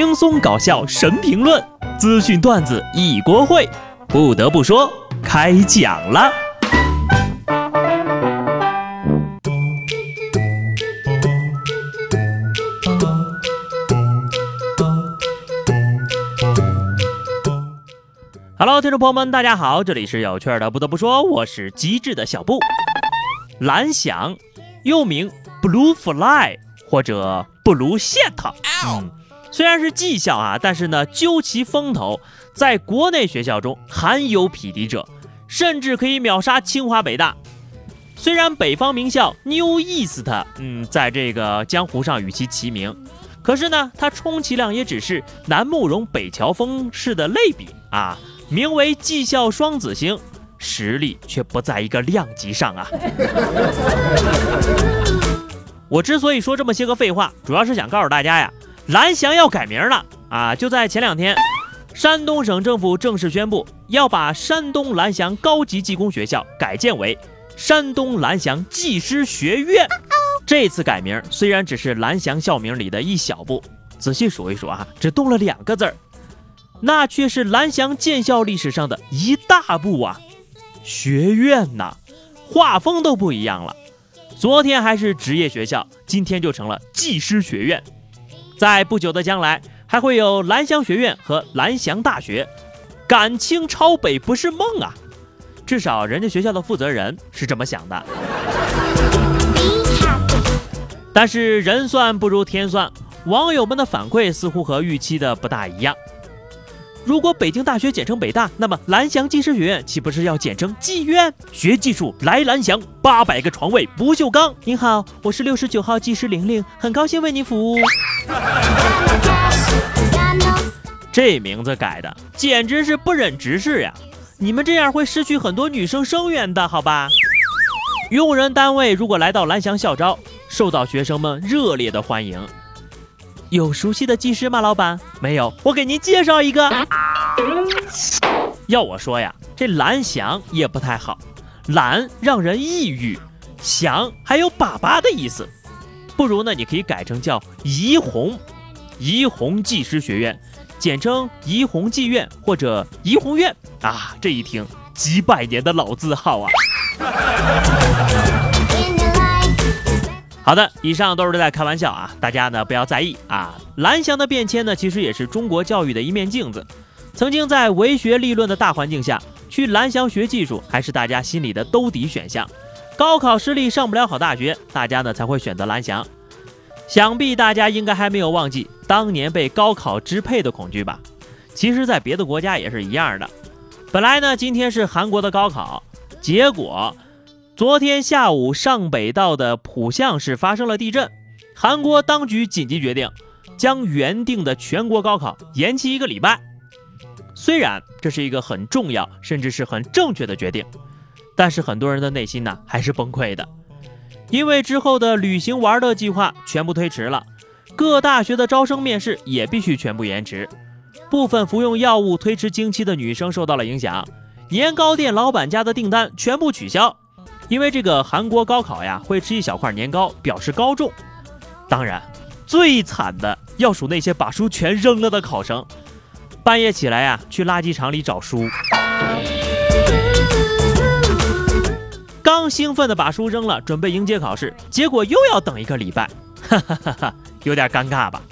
轻松搞笑神评论，资讯段子一锅烩。不得不说，开讲了。Hello，听众朋友们，大家好，这里是有趣的。不得不说，我是机智的小布。蓝翔，又名 Blue Fly 或者 Blue Shit。虽然是技校啊，但是呢，究其风头，在国内学校中罕有匹敌者，甚至可以秒杀清华北大。虽然北方名校 New East，嗯，在这个江湖上与其齐名，可是呢，它充其量也只是南慕容北乔峰式的类比啊。名为技校双子星，实力却不在一个量级上啊！我之所以说这么些个废话，主要是想告诉大家呀，蓝翔要改名了啊！就在前两天，山东省政府正式宣布要把山东蓝翔高级技工学校改建为山东蓝翔技师学院。这次改名虽然只是蓝翔校名里的一小步，仔细数一数啊，只动了两个字儿。那却是蓝翔建校历史上的一大步啊！学院呐，画风都不一样了。昨天还是职业学校，今天就成了技师学院。在不久的将来，还会有蓝翔学院和蓝翔大学。赶清超北不是梦啊！至少人家学校的负责人是这么想的。但是人算不如天算，网友们的反馈似乎和预期的不大一样。如果北京大学简称北大，那么蓝翔技师学院岂不是要简称技院？学技术来蓝翔，八百个床位不锈钢。您好，我是六十九号技师玲玲，很高兴为您服务。这名字改的简直是不忍直视呀！你们这样会失去很多女生生源的，好吧？用人单位如果来到蓝翔校招，受到学生们热烈的欢迎。有熟悉的技师吗，老板？没有，我给您介绍一个。要我说呀，这蓝翔也不太好，蓝让人抑郁，翔还有粑粑的意思，不如呢，你可以改成叫怡红，怡红技师学院，简称怡红技院或者怡红院啊，这一听几百年的老字号啊。好的，以上都是在开玩笑啊，大家呢不要在意啊。蓝翔的变迁呢，其实也是中国教育的一面镜子。曾经在唯学历论的大环境下，去蓝翔学技术还是大家心里的兜底选项。高考失利上不了好大学，大家呢才会选择蓝翔。想必大家应该还没有忘记当年被高考支配的恐惧吧？其实，在别的国家也是一样的。本来呢，今天是韩国的高考，结果。昨天下午，上北道的浦项市发生了地震，韩国当局紧急决定将原定的全国高考延期一个礼拜。虽然这是一个很重要，甚至是很正确的决定，但是很多人的内心呢还是崩溃的，因为之后的旅行玩乐计划全部推迟了，各大学的招生面试也必须全部延迟，部分服用药物推迟经期的女生受到了影响，年糕店老板家的订单全部取消。因为这个韩国高考呀，会吃一小块年糕表示高中。当然，最惨的要数那些把书全扔了的考生，半夜起来呀，去垃圾场里找书。刚兴奋的把书扔了，准备迎接考试，结果又要等一个礼拜，哈哈哈哈，有点尴尬吧？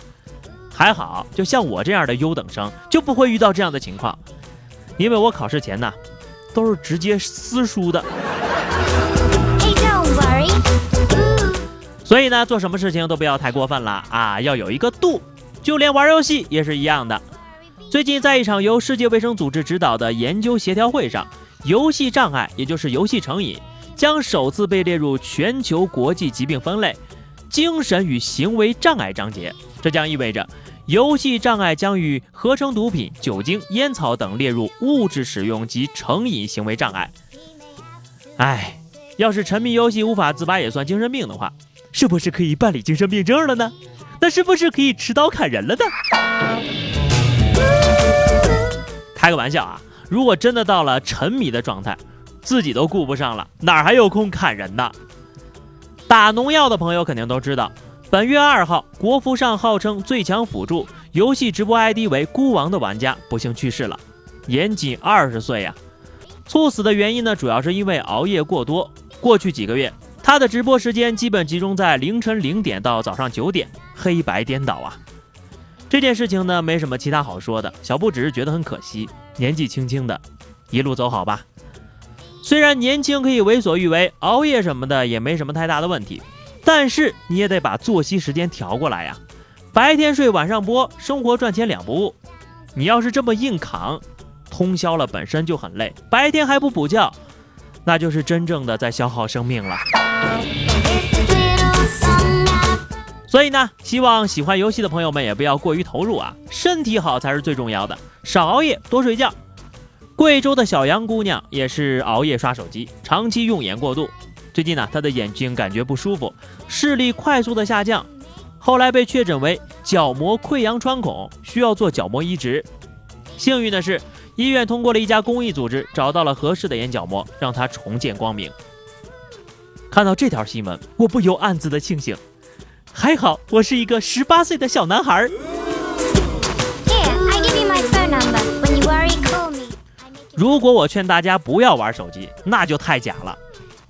还好，就像我这样的优等生就不会遇到这样的情况，因为我考试前呢，都是直接撕书的。所以呢，做什么事情都不要太过分了啊，要有一个度。就连玩游戏也是一样的。最近在一场由世界卫生组织指导的研究协调会上，游戏障碍，也就是游戏成瘾，将首次被列入全球国际疾病分类——精神与行为障碍章节。这将意味着，游戏障碍将与合成毒品、酒精、烟草等列入物质使用及成瘾行为障碍。哎，要是沉迷游戏无法自拔也算精神病的话，是不是可以办理精神病证了呢？那是不是可以持刀砍人了呢？开个玩笑啊！如果真的到了沉迷的状态，自己都顾不上了，哪还有空砍人呢？打农药的朋友肯定都知道，本月二号，国服上号称最强辅助、游戏直播 ID 为“孤王”的玩家不幸去世了，年仅二十岁呀。猝死的原因呢，主要是因为熬夜过多。过去几个月，他的直播时间基本集中在凌晨零点到早上九点，黑白颠倒啊。这件事情呢，没什么其他好说的，小布只是觉得很可惜，年纪轻轻的，一路走好吧。虽然年轻可以为所欲为，熬夜什么的也没什么太大的问题。但是你也得把作息时间调过来呀，白天睡晚上播，生活赚钱两不误。你要是这么硬扛，通宵了本身就很累，白天还不补觉，那就是真正的在消耗生命了。所以呢，希望喜欢游戏的朋友们也不要过于投入啊，身体好才是最重要的，少熬夜，多睡觉。贵州的小杨姑娘也是熬夜刷手机，长期用眼过度。最近呢，她的眼睛感觉不舒服，视力快速的下降，后来被确诊为角膜溃疡穿孔，需要做角膜移植。幸运的是，医院通过了一家公益组织，找到了合适的眼角膜，让他重见光明。看到这条新闻，我不由暗自的庆幸，还好我是一个十八岁的小男孩。如果我劝大家不要玩手机，那就太假了。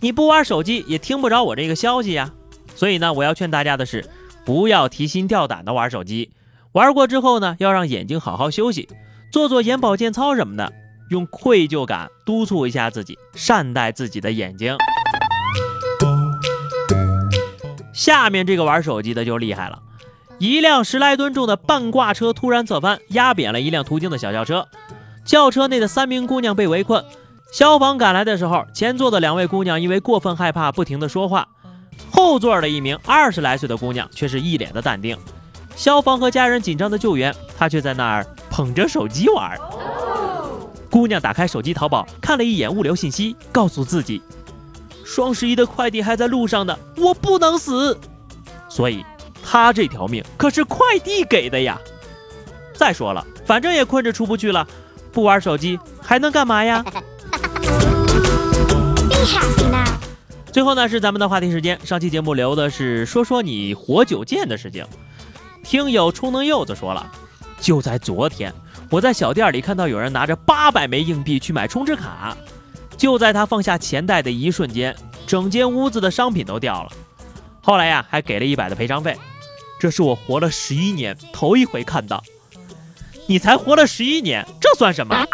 你不玩手机也听不着我这个消息呀，所以呢，我要劝大家的是，不要提心吊胆的玩手机。玩过之后呢，要让眼睛好好休息，做做眼保健操什么的，用愧疚感督促一下自己，善待自己的眼睛。下面这个玩手机的就厉害了，一辆十来吨重的半挂车突然侧翻，压扁了一辆途经的小轿车，轿车内的三名姑娘被围困。消防赶来的时候，前座的两位姑娘因为过分害怕，不停的说话；后座的一名二十来岁的姑娘却是一脸的淡定。消防和家人紧张的救援，她却在那儿捧着手机玩。姑娘打开手机淘宝，看了一眼物流信息，告诉自己：双十一的快递还在路上呢，我不能死。所以，她这条命可是快递给的呀。再说了，反正也困着出不去了，不玩手机还能干嘛呀？最后呢，是咱们的话题时间。上期节目留的是说说你活久见的事情。听友充能柚子说了，就在昨天，我在小店里看到有人拿着八百枚硬币去买充值卡，就在他放下钱袋的一瞬间，整间屋子的商品都掉了。后来呀，还给了一百的赔偿费。这是我活了十一年头一回看到。你才活了十一年，这算什么？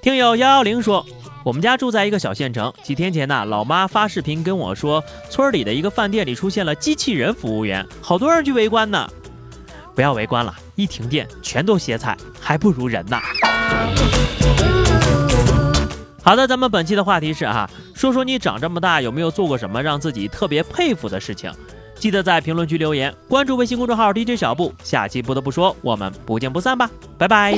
听友幺幺零说，我们家住在一个小县城。几天前呢，老妈发视频跟我说，村里的一个饭店里出现了机器人服务员，好多人去围观呢。不要围观了，一停电全都歇菜，还不如人呢。好的，咱们本期的话题是哈，说说你长这么大有没有做过什么让自己特别佩服的事情？记得在评论区留言，关注微信公众号 DJ 小布。下期不得不说，我们不见不散吧，拜拜。